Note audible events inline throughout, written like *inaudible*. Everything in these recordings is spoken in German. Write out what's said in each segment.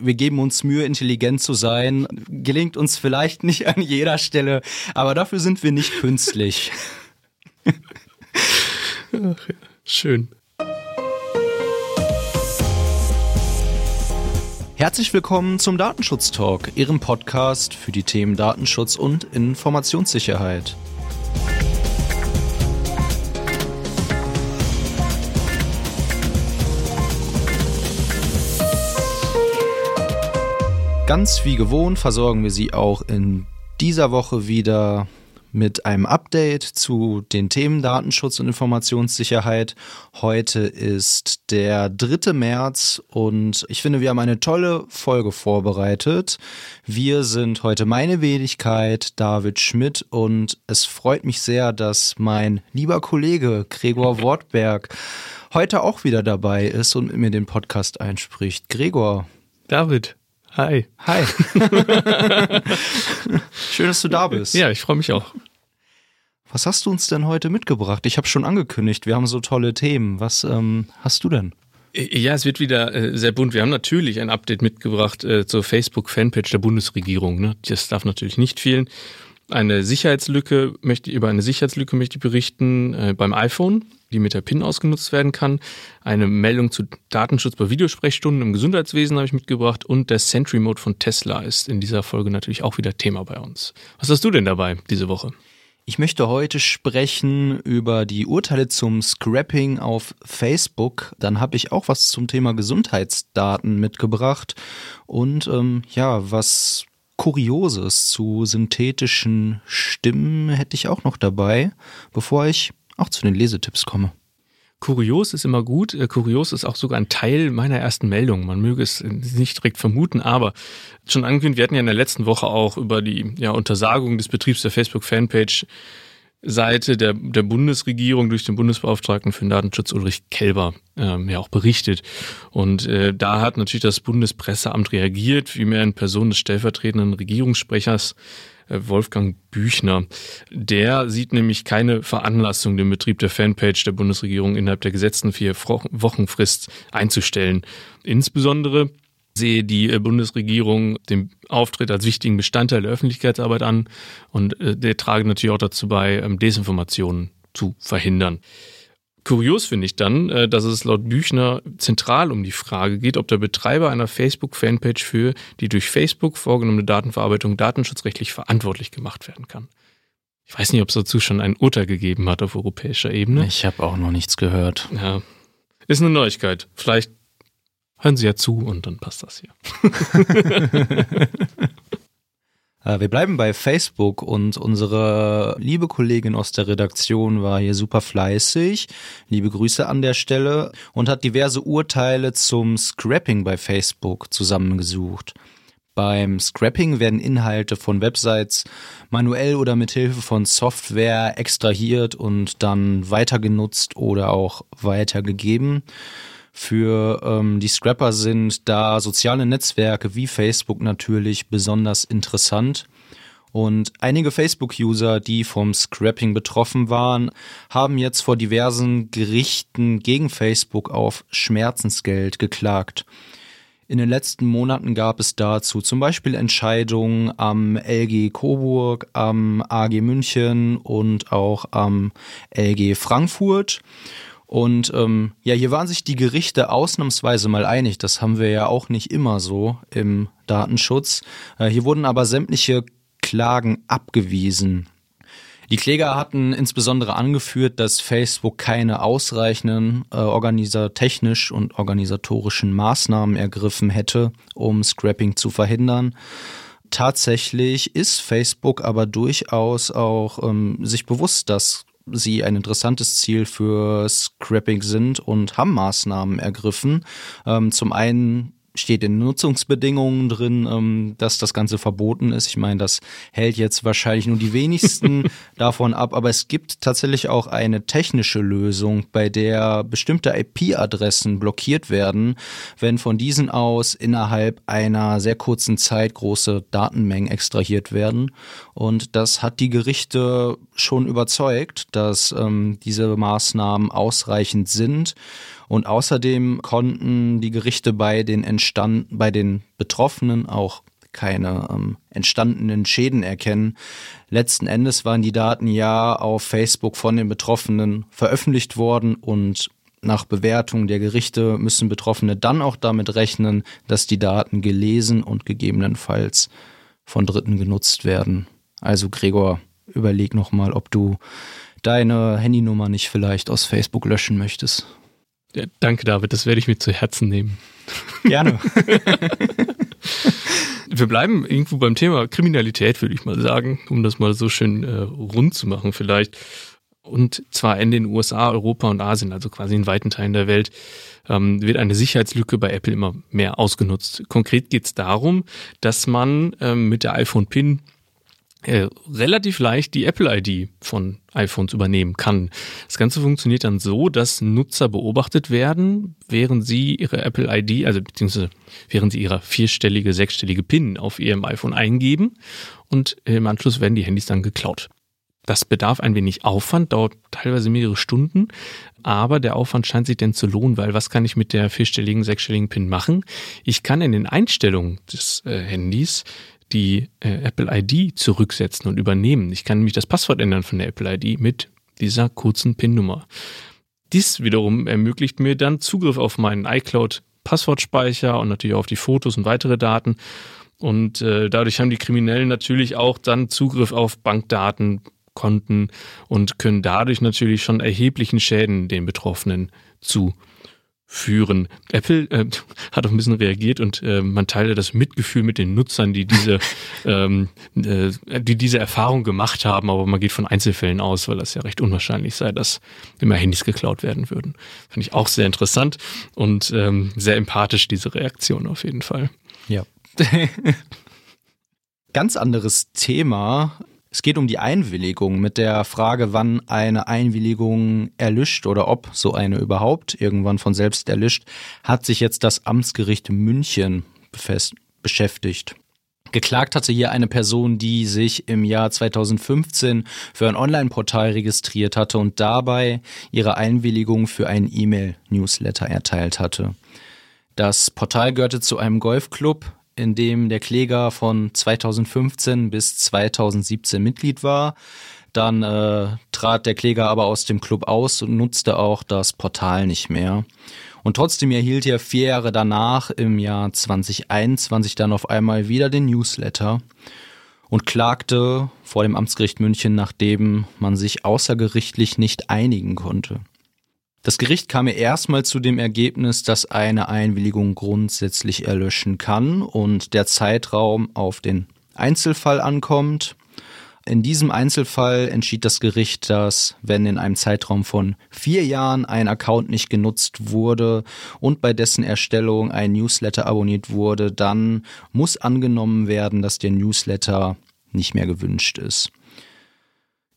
wir geben uns Mühe, intelligent zu sein. Gelingt uns vielleicht nicht an jeder Stelle, aber dafür sind wir nicht künstlich. *laughs* Ach schön. Herzlich willkommen zum Datenschutz Talk, Ihrem Podcast für die Themen Datenschutz und Informationssicherheit. Ganz wie gewohnt versorgen wir Sie auch in dieser Woche wieder mit einem Update zu den Themen Datenschutz und Informationssicherheit. Heute ist der 3. März und ich finde, wir haben eine tolle Folge vorbereitet. Wir sind heute meine Wenigkeit, David Schmidt, und es freut mich sehr, dass mein lieber Kollege Gregor Wortberg heute auch wieder dabei ist und mit mir den Podcast einspricht. Gregor. David, Hi. Hi. *laughs* Schön, dass du da bist. Ja, ich freue mich auch. Was hast du uns denn heute mitgebracht? Ich habe schon angekündigt, wir haben so tolle Themen. Was ähm, hast du denn? Ja, es wird wieder äh, sehr bunt. Wir haben natürlich ein Update mitgebracht äh, zur Facebook-Fanpage der Bundesregierung. Ne? Das darf natürlich nicht fehlen. Eine Sicherheitslücke möchte über eine Sicherheitslücke möchte ich berichten äh, beim iPhone die mit der PIN ausgenutzt werden kann. Eine Meldung zu Datenschutz bei Videosprechstunden im Gesundheitswesen habe ich mitgebracht und der Sentry Mode von Tesla ist in dieser Folge natürlich auch wieder Thema bei uns. Was hast du denn dabei diese Woche? Ich möchte heute sprechen über die Urteile zum Scrapping auf Facebook. Dann habe ich auch was zum Thema Gesundheitsdaten mitgebracht und ähm, ja, was Kurioses zu synthetischen Stimmen hätte ich auch noch dabei, bevor ich auch zu den Lesetipps komme. Kurios ist immer gut. Äh, kurios ist auch sogar ein Teil meiner ersten Meldung. Man möge es nicht direkt vermuten, aber schon angekündigt, wir hatten ja in der letzten Woche auch über die ja, Untersagung des Betriebs der Facebook-Fanpage Seite der, der Bundesregierung durch den Bundesbeauftragten für den Datenschutz Ulrich Kelber ähm, ja auch berichtet. Und äh, da hat natürlich das Bundespresseamt reagiert, vielmehr in Person des stellvertretenden Regierungssprechers äh, Wolfgang Büchner. Der sieht nämlich keine Veranlassung, den Betrieb der Fanpage der Bundesregierung innerhalb der gesetzten vier Wochenfrist einzustellen. Insbesondere sehe die äh, Bundesregierung den Auftritt als wichtigen Bestandteil der Öffentlichkeitsarbeit an und äh, der trage natürlich auch dazu bei, ähm, Desinformationen zu verhindern. Kurios finde ich dann, äh, dass es laut Büchner zentral um die Frage geht, ob der Betreiber einer Facebook-Fanpage für die durch Facebook vorgenommene Datenverarbeitung datenschutzrechtlich verantwortlich gemacht werden kann. Ich weiß nicht, ob es dazu schon ein Urteil gegeben hat auf europäischer Ebene. Ich habe auch noch nichts gehört. Ja, ist eine Neuigkeit. Vielleicht hören Sie ja zu und dann passt das hier. *laughs* Äh, wir bleiben bei Facebook und unsere liebe Kollegin aus der Redaktion war hier super fleißig. Liebe Grüße an der Stelle und hat diverse Urteile zum Scrapping bei Facebook zusammengesucht. Beim Scrapping werden Inhalte von Websites manuell oder mit Hilfe von Software extrahiert und dann weitergenutzt oder auch weitergegeben. Für ähm, die Scrapper sind da soziale Netzwerke wie Facebook natürlich besonders interessant. Und einige Facebook-User, die vom Scrapping betroffen waren, haben jetzt vor diversen Gerichten gegen Facebook auf Schmerzensgeld geklagt. In den letzten Monaten gab es dazu zum Beispiel Entscheidungen am LG Coburg, am AG München und auch am LG Frankfurt. Und ähm, ja, hier waren sich die Gerichte ausnahmsweise mal einig. Das haben wir ja auch nicht immer so im Datenschutz. Äh, hier wurden aber sämtliche Klagen abgewiesen. Die Kläger hatten insbesondere angeführt, dass Facebook keine ausreichenden äh, organisatechnisch und organisatorischen Maßnahmen ergriffen hätte, um Scrapping zu verhindern. Tatsächlich ist Facebook aber durchaus auch ähm, sich bewusst, dass sie ein interessantes Ziel für Scrapping sind und haben Maßnahmen ergriffen. Ähm, zum einen steht in Nutzungsbedingungen drin, ähm, dass das Ganze verboten ist. Ich meine, das hält jetzt wahrscheinlich nur die wenigsten *laughs* davon ab, aber es gibt tatsächlich auch eine technische Lösung, bei der bestimmte IP-Adressen blockiert werden, wenn von diesen aus innerhalb einer sehr kurzen Zeit große Datenmengen extrahiert werden. Und das hat die Gerichte schon überzeugt, dass ähm, diese Maßnahmen ausreichend sind. Und außerdem konnten die Gerichte bei den entstand, bei den Betroffenen auch keine ähm, entstandenen Schäden erkennen. Letzten Endes waren die Daten ja auf Facebook von den Betroffenen veröffentlicht worden und nach Bewertung der Gerichte müssen Betroffene dann auch damit rechnen, dass die Daten gelesen und gegebenenfalls von Dritten genutzt werden. Also Gregor, überleg nochmal, ob du deine Handynummer nicht vielleicht aus Facebook löschen möchtest. Ja, danke, David, das werde ich mir zu Herzen nehmen. Gerne. *laughs* Wir bleiben irgendwo beim Thema Kriminalität, würde ich mal sagen, um das mal so schön äh, rund zu machen vielleicht und zwar in den USA, Europa und Asien, also quasi in weiten Teilen der Welt, ähm, wird eine Sicherheitslücke bei Apple immer mehr ausgenutzt. Konkret geht es darum, dass man ähm, mit der iPhone-PIN äh, relativ leicht die Apple-ID von iPhones übernehmen kann. Das Ganze funktioniert dann so, dass Nutzer beobachtet werden, während sie ihre Apple-ID, also beziehungsweise während sie ihre vierstellige, sechsstellige PIN auf ihrem iPhone eingeben und im Anschluss werden die Handys dann geklaut. Das bedarf ein wenig Aufwand, dauert teilweise mehrere Stunden, aber der Aufwand scheint sich denn zu lohnen, weil was kann ich mit der vierstelligen, sechsstelligen PIN machen? Ich kann in den Einstellungen des äh, Handys die äh, Apple ID zurücksetzen und übernehmen. Ich kann nämlich das Passwort ändern von der Apple ID mit dieser kurzen PIN-Nummer. Dies wiederum ermöglicht mir dann Zugriff auf meinen iCloud Passwortspeicher und natürlich auf die Fotos und weitere Daten. Und äh, dadurch haben die Kriminellen natürlich auch dann Zugriff auf Bankdaten, konnten und können dadurch natürlich schon erheblichen Schäden den Betroffenen zuführen. Apple äh, hat auch ein bisschen reagiert und äh, man teile das Mitgefühl mit den Nutzern, die diese, *laughs* ähm, äh, die diese Erfahrung gemacht haben, aber man geht von Einzelfällen aus, weil das ja recht unwahrscheinlich sei, dass immer Handys geklaut werden würden. Fand ich auch sehr interessant und ähm, sehr empathisch, diese Reaktion auf jeden Fall. Ja. *laughs* Ganz anderes Thema, es geht um die Einwilligung mit der Frage, wann eine Einwilligung erlischt oder ob so eine überhaupt irgendwann von selbst erlischt, hat sich jetzt das Amtsgericht München beschäftigt. Geklagt hatte hier eine Person, die sich im Jahr 2015 für ein Online-Portal registriert hatte und dabei ihre Einwilligung für einen E-Mail-Newsletter erteilt hatte. Das Portal gehörte zu einem Golfclub, in dem der Kläger von 2015 bis 2017 Mitglied war. Dann äh, trat der Kläger aber aus dem Club aus und nutzte auch das Portal nicht mehr. Und trotzdem erhielt er vier Jahre danach, im Jahr 2021, dann auf einmal wieder den Newsletter und klagte vor dem Amtsgericht München, nachdem man sich außergerichtlich nicht einigen konnte. Das Gericht kam mir erstmal zu dem Ergebnis, dass eine Einwilligung grundsätzlich erlöschen kann und der Zeitraum auf den Einzelfall ankommt. In diesem Einzelfall entschied das Gericht, dass wenn in einem Zeitraum von vier Jahren ein Account nicht genutzt wurde und bei dessen Erstellung ein Newsletter abonniert wurde, dann muss angenommen werden, dass der Newsletter nicht mehr gewünscht ist.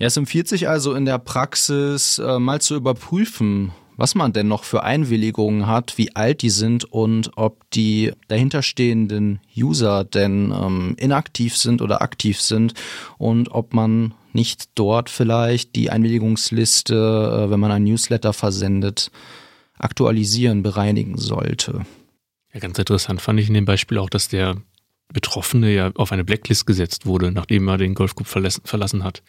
Ja, es empfiehlt sich also in der Praxis äh, mal zu überprüfen, was man denn noch für Einwilligungen hat, wie alt die sind und ob die dahinterstehenden User denn ähm, inaktiv sind oder aktiv sind und ob man nicht dort vielleicht die Einwilligungsliste, äh, wenn man ein Newsletter versendet, aktualisieren, bereinigen sollte. Ja, ganz interessant fand ich in dem Beispiel auch, dass der Betroffene ja auf eine Blacklist gesetzt wurde, nachdem er den Golfclub verlassen hat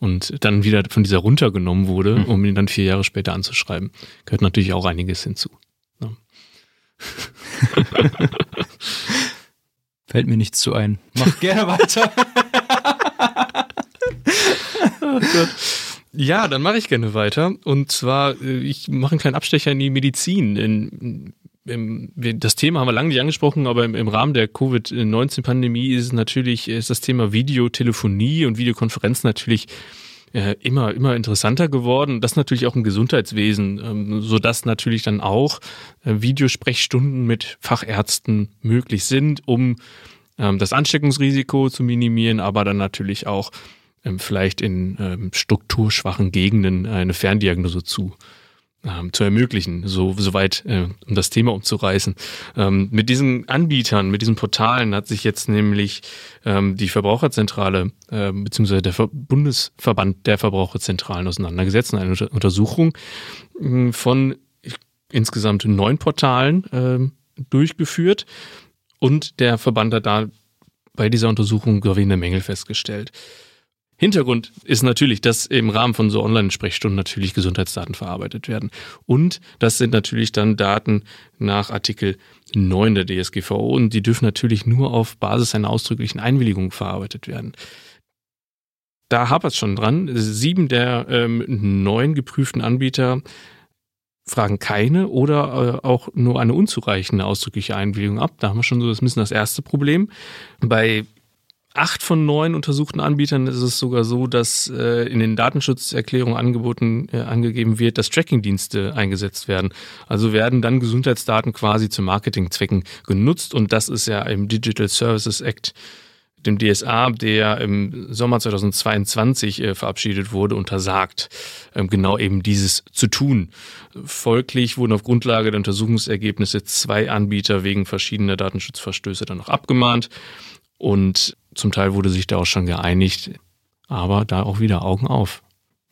und dann wieder von dieser runtergenommen wurde, mhm. um ihn dann vier Jahre später anzuschreiben. Gehört natürlich auch einiges hinzu. Ja. *laughs* Fällt mir nichts zu ein. Mach gerne weiter. *laughs* oh ja, dann mache ich gerne weiter. Und zwar, äh, ich mache einen kleinen Abstecher in die Medizin. In, das Thema haben wir lange nicht angesprochen, aber im, Rahmen der Covid-19-Pandemie ist natürlich, ist das Thema Videotelefonie und Videokonferenz natürlich äh, immer, immer interessanter geworden. Das natürlich auch im Gesundheitswesen, ähm, so natürlich dann auch äh, Videosprechstunden mit Fachärzten möglich sind, um ähm, das Ansteckungsrisiko zu minimieren, aber dann natürlich auch ähm, vielleicht in strukturschwachen Gegenden eine Ferndiagnose zu ähm, zu ermöglichen, so soweit äh, um das Thema umzureißen. Ähm, mit diesen Anbietern, mit diesen Portalen hat sich jetzt nämlich ähm, die Verbraucherzentrale äh, beziehungsweise der Ver Bundesverband der Verbraucherzentralen auseinandergesetzt in einer Untersuchung äh, von insgesamt neun Portalen äh, durchgeführt und der Verband hat da bei dieser Untersuchung gravierende Mängel festgestellt. Hintergrund ist natürlich, dass im Rahmen von so Online-Sprechstunden natürlich Gesundheitsdaten verarbeitet werden. Und das sind natürlich dann Daten nach Artikel 9 der DSGVO und die dürfen natürlich nur auf Basis einer ausdrücklichen Einwilligung verarbeitet werden. Da hapert es schon dran. Sieben der ähm, neun geprüften Anbieter fragen keine oder äh, auch nur eine unzureichende ausdrückliche Einwilligung ab. Da haben wir schon so das bisschen das erste Problem. Bei acht von neun untersuchten Anbietern ist es sogar so, dass äh, in den Datenschutzerklärungen angeboten, äh, angegeben wird, dass Trackingdienste eingesetzt werden. Also werden dann Gesundheitsdaten quasi zu Marketingzwecken genutzt und das ist ja im Digital Services Act dem DSA, der im Sommer 2022 äh, verabschiedet wurde, untersagt, ähm, genau eben dieses zu tun. Folglich wurden auf Grundlage der Untersuchungsergebnisse zwei Anbieter wegen verschiedener Datenschutzverstöße dann noch abgemahnt. Und zum Teil wurde sich da auch schon geeinigt, aber da auch wieder Augen auf.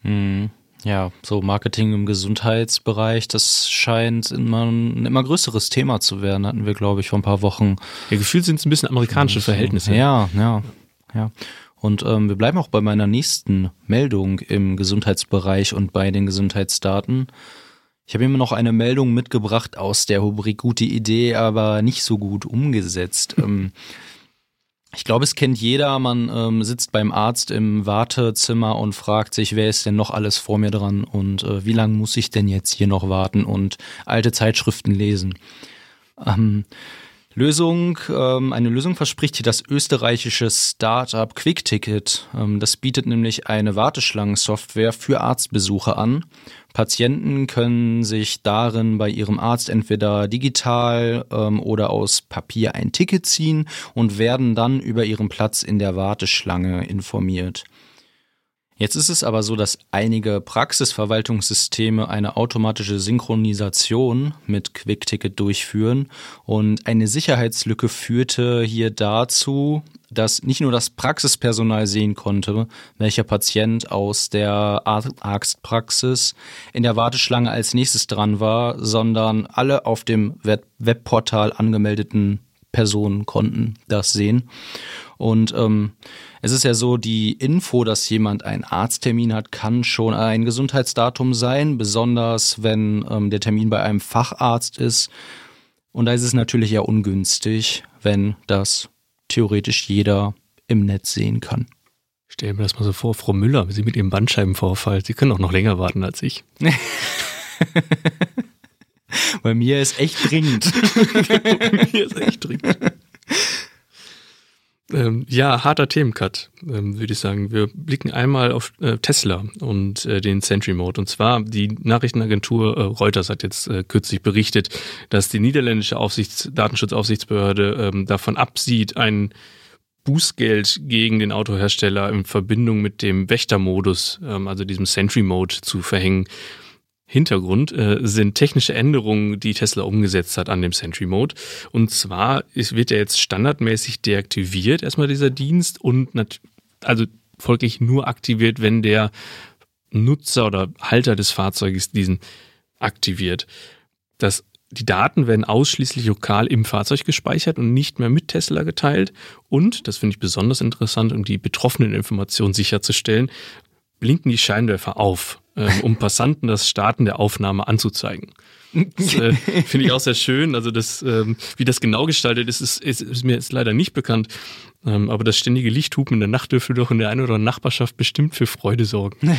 Hm. Ja, so Marketing im Gesundheitsbereich, das scheint immer ein immer größeres Thema zu werden, hatten wir, glaube ich, vor ein paar Wochen. Ja, gefühlt sind es ein bisschen amerikanische Verhältnisse. Ja, ja, ja. Und ähm, wir bleiben auch bei meiner nächsten Meldung im Gesundheitsbereich und bei den Gesundheitsdaten. Ich habe immer noch eine Meldung mitgebracht aus der Rubrik Gute Idee, aber nicht so gut umgesetzt. *laughs* ähm, ich glaube, es kennt jeder. Man ähm, sitzt beim Arzt im Wartezimmer und fragt sich, wer ist denn noch alles vor mir dran und äh, wie lange muss ich denn jetzt hier noch warten und alte Zeitschriften lesen. Ähm, Lösung, ähm, eine Lösung verspricht hier das österreichische Startup QuickTicket. Ähm, das bietet nämlich eine Warteschlangensoftware für Arztbesuche an. Patienten können sich darin bei ihrem Arzt entweder digital ähm, oder aus Papier ein Ticket ziehen und werden dann über ihren Platz in der Warteschlange informiert. Jetzt ist es aber so, dass einige Praxisverwaltungssysteme eine automatische Synchronisation mit QuickTicket durchführen und eine Sicherheitslücke führte hier dazu, dass nicht nur das Praxispersonal sehen konnte, welcher Patient aus der Arztpraxis in der Warteschlange als nächstes dran war, sondern alle auf dem Webportal angemeldeten Personen konnten das sehen. Und ähm, es ist ja so, die Info, dass jemand einen Arzttermin hat, kann schon ein Gesundheitsdatum sein, besonders wenn ähm, der Termin bei einem Facharzt ist. Und da ist es natürlich ja ungünstig, wenn das theoretisch jeder im Netz sehen kann. Stell mir das mal so vor, Frau Müller, Sie mit Ihrem Bandscheibenvorfall, Sie können auch noch länger warten als ich. *laughs* Bei mir ist echt dringend. *laughs* Bei mir ist echt dringend. *laughs* Ähm, ja, harter Themencut, ähm, würde ich sagen. Wir blicken einmal auf äh, Tesla und äh, den Sentry Mode. Und zwar die Nachrichtenagentur äh, Reuters hat jetzt äh, kürzlich berichtet, dass die niederländische Aufsichts Datenschutzaufsichtsbehörde ähm, davon absieht, ein Bußgeld gegen den Autohersteller in Verbindung mit dem Wächtermodus, ähm, also diesem Sentry Mode, zu verhängen. Hintergrund äh, sind technische Änderungen, die Tesla umgesetzt hat an dem Sentry Mode. Und zwar ist, wird er jetzt standardmäßig deaktiviert, erstmal dieser Dienst und also folglich nur aktiviert, wenn der Nutzer oder Halter des Fahrzeuges diesen aktiviert. Das die Daten werden ausschließlich lokal im Fahrzeug gespeichert und nicht mehr mit Tesla geteilt. Und, das finde ich besonders interessant, um die betroffenen Informationen sicherzustellen, blinken die Scheinwerfer auf ähm, um Passanten das Starten der Aufnahme anzuzeigen. Das äh, finde ich auch sehr schön. Also das, ähm, wie das genau gestaltet ist, ist, ist, ist mir jetzt leider nicht bekannt. Ähm, aber das ständige Lichthupen in der Nacht dürfte doch in der einen oder anderen Nachbarschaft bestimmt für Freude sorgen. *laughs*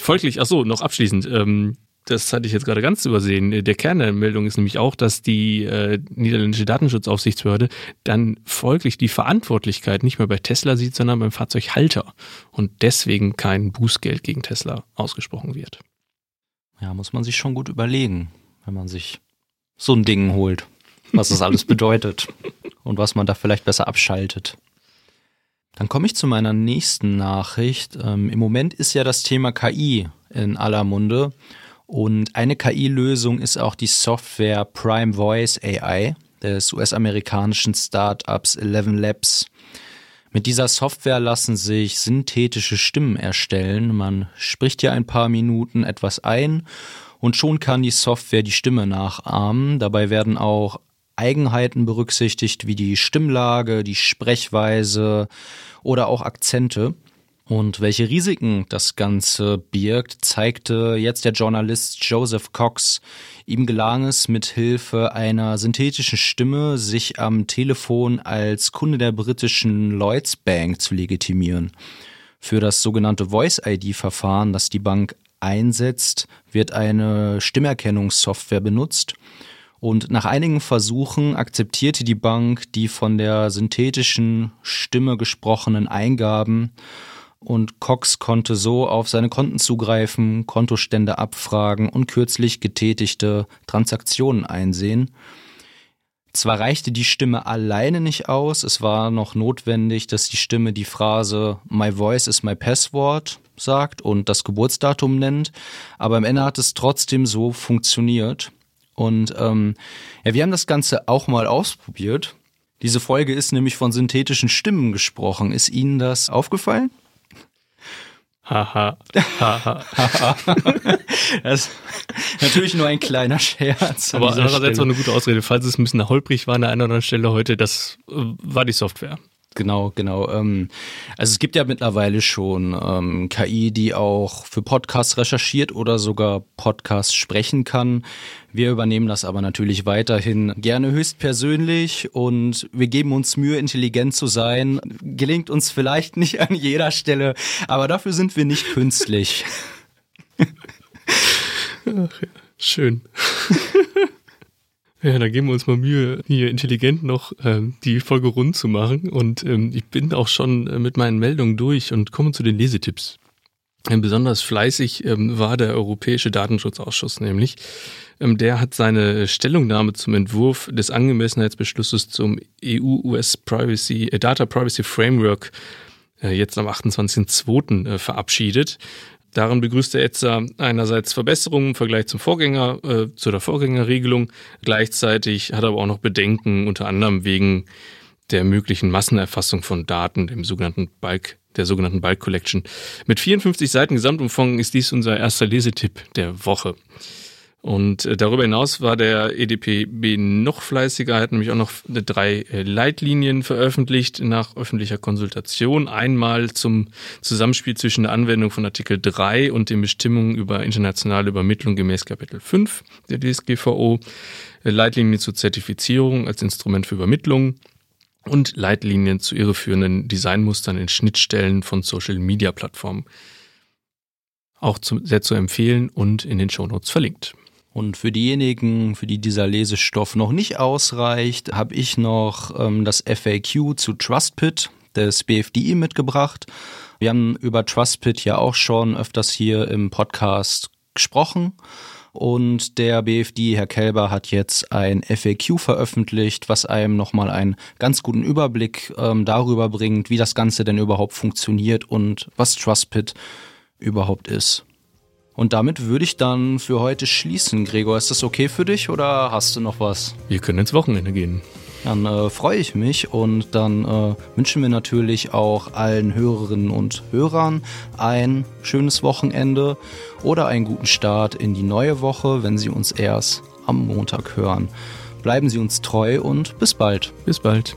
Folglich, ach so, noch abschließend. Ähm, das hatte ich jetzt gerade ganz übersehen. Der Kern der Meldung ist nämlich auch, dass die äh, niederländische Datenschutzaufsichtsbehörde dann folglich die Verantwortlichkeit nicht mehr bei Tesla sieht, sondern beim Fahrzeughalter und deswegen kein Bußgeld gegen Tesla ausgesprochen wird. Ja, muss man sich schon gut überlegen, wenn man sich so ein Ding holt, was das alles *laughs* bedeutet und was man da vielleicht besser abschaltet. Dann komme ich zu meiner nächsten Nachricht. Ähm, Im Moment ist ja das Thema KI in aller Munde. Und eine KI-Lösung ist auch die Software Prime Voice AI des US-amerikanischen Startups Eleven Labs. Mit dieser Software lassen sich synthetische Stimmen erstellen. Man spricht hier ein paar Minuten etwas ein und schon kann die Software die Stimme nachahmen. Dabei werden auch Eigenheiten berücksichtigt, wie die Stimmlage, die Sprechweise oder auch Akzente. Und welche Risiken das Ganze birgt, zeigte jetzt der Journalist Joseph Cox. Ihm gelang es, mit Hilfe einer synthetischen Stimme sich am Telefon als Kunde der britischen Lloyds Bank zu legitimieren. Für das sogenannte Voice-ID-Verfahren, das die Bank einsetzt, wird eine Stimmerkennungssoftware benutzt. Und nach einigen Versuchen akzeptierte die Bank die von der synthetischen Stimme gesprochenen Eingaben und Cox konnte so auf seine Konten zugreifen, Kontostände abfragen und kürzlich getätigte Transaktionen einsehen. Zwar reichte die Stimme alleine nicht aus, es war noch notwendig, dass die Stimme die Phrase My voice is my password sagt und das Geburtsdatum nennt, aber am Ende hat es trotzdem so funktioniert. Und ähm, ja, wir haben das Ganze auch mal ausprobiert. Diese Folge ist nämlich von synthetischen Stimmen gesprochen. Ist Ihnen das aufgefallen? Haha. Haha. das ist natürlich nur ein kleiner Scherz. Aber andererseits auch eine gute Ausrede. Falls es ein bisschen holprig war an der einen oder anderen Stelle heute, das äh, war die Software. Genau, genau. Ähm, also es gibt ja mittlerweile schon ähm, KI, die auch für Podcasts recherchiert oder sogar Podcasts sprechen kann. Wir übernehmen das aber natürlich weiterhin gerne höchstpersönlich und wir geben uns Mühe, intelligent zu sein. Gelingt uns vielleicht nicht an jeder Stelle, aber dafür sind wir nicht künstlich. Ach ja, schön. *laughs* Ja, dann geben wir uns mal Mühe, hier intelligent noch ähm, die Folge rund zu machen. Und ähm, ich bin auch schon äh, mit meinen Meldungen durch und komme zu den Lesetipps. Ähm, besonders fleißig ähm, war der Europäische Datenschutzausschuss nämlich. Ähm, der hat seine Stellungnahme zum Entwurf des Angemessenheitsbeschlusses zum EU-US Privacy, äh, Data Privacy Framework äh, jetzt am 28.02. Äh, verabschiedet. Darin begrüßt der ETSA einerseits Verbesserungen im Vergleich zum Vorgänger, äh, zu der Vorgängerregelung. Gleichzeitig hat er aber auch noch Bedenken, unter anderem wegen der möglichen Massenerfassung von Daten, dem sogenannten Bulk, der sogenannten Bulk Collection. Mit 54 Seiten Gesamtumfang ist dies unser erster Lesetipp der Woche. Und äh, darüber hinaus war der EDPB noch fleißiger, hat nämlich auch noch drei äh, Leitlinien veröffentlicht nach öffentlicher Konsultation. Einmal zum Zusammenspiel zwischen der Anwendung von Artikel 3 und den Bestimmungen über internationale Übermittlung gemäß Kapitel 5 der DSGVO, äh, Leitlinien zur Zertifizierung als Instrument für Übermittlung und Leitlinien zu irreführenden Designmustern in Schnittstellen von Social-Media-Plattformen. Auch zu, sehr zu empfehlen und in den Shownotes verlinkt. Und für diejenigen, für die dieser Lesestoff noch nicht ausreicht, habe ich noch ähm, das FAQ zu TrustPit des BFDI mitgebracht. Wir haben über TrustPit ja auch schon öfters hier im Podcast gesprochen. Und der BFD, Herr Kelber, hat jetzt ein FAQ veröffentlicht, was einem nochmal einen ganz guten Überblick ähm, darüber bringt, wie das Ganze denn überhaupt funktioniert und was TrustPit überhaupt ist. Und damit würde ich dann für heute schließen. Gregor, ist das okay für dich oder hast du noch was? Wir können ins Wochenende gehen. Dann äh, freue ich mich und dann äh, wünschen wir natürlich auch allen Hörerinnen und Hörern ein schönes Wochenende oder einen guten Start in die neue Woche, wenn Sie uns erst am Montag hören. Bleiben Sie uns treu und bis bald. Bis bald.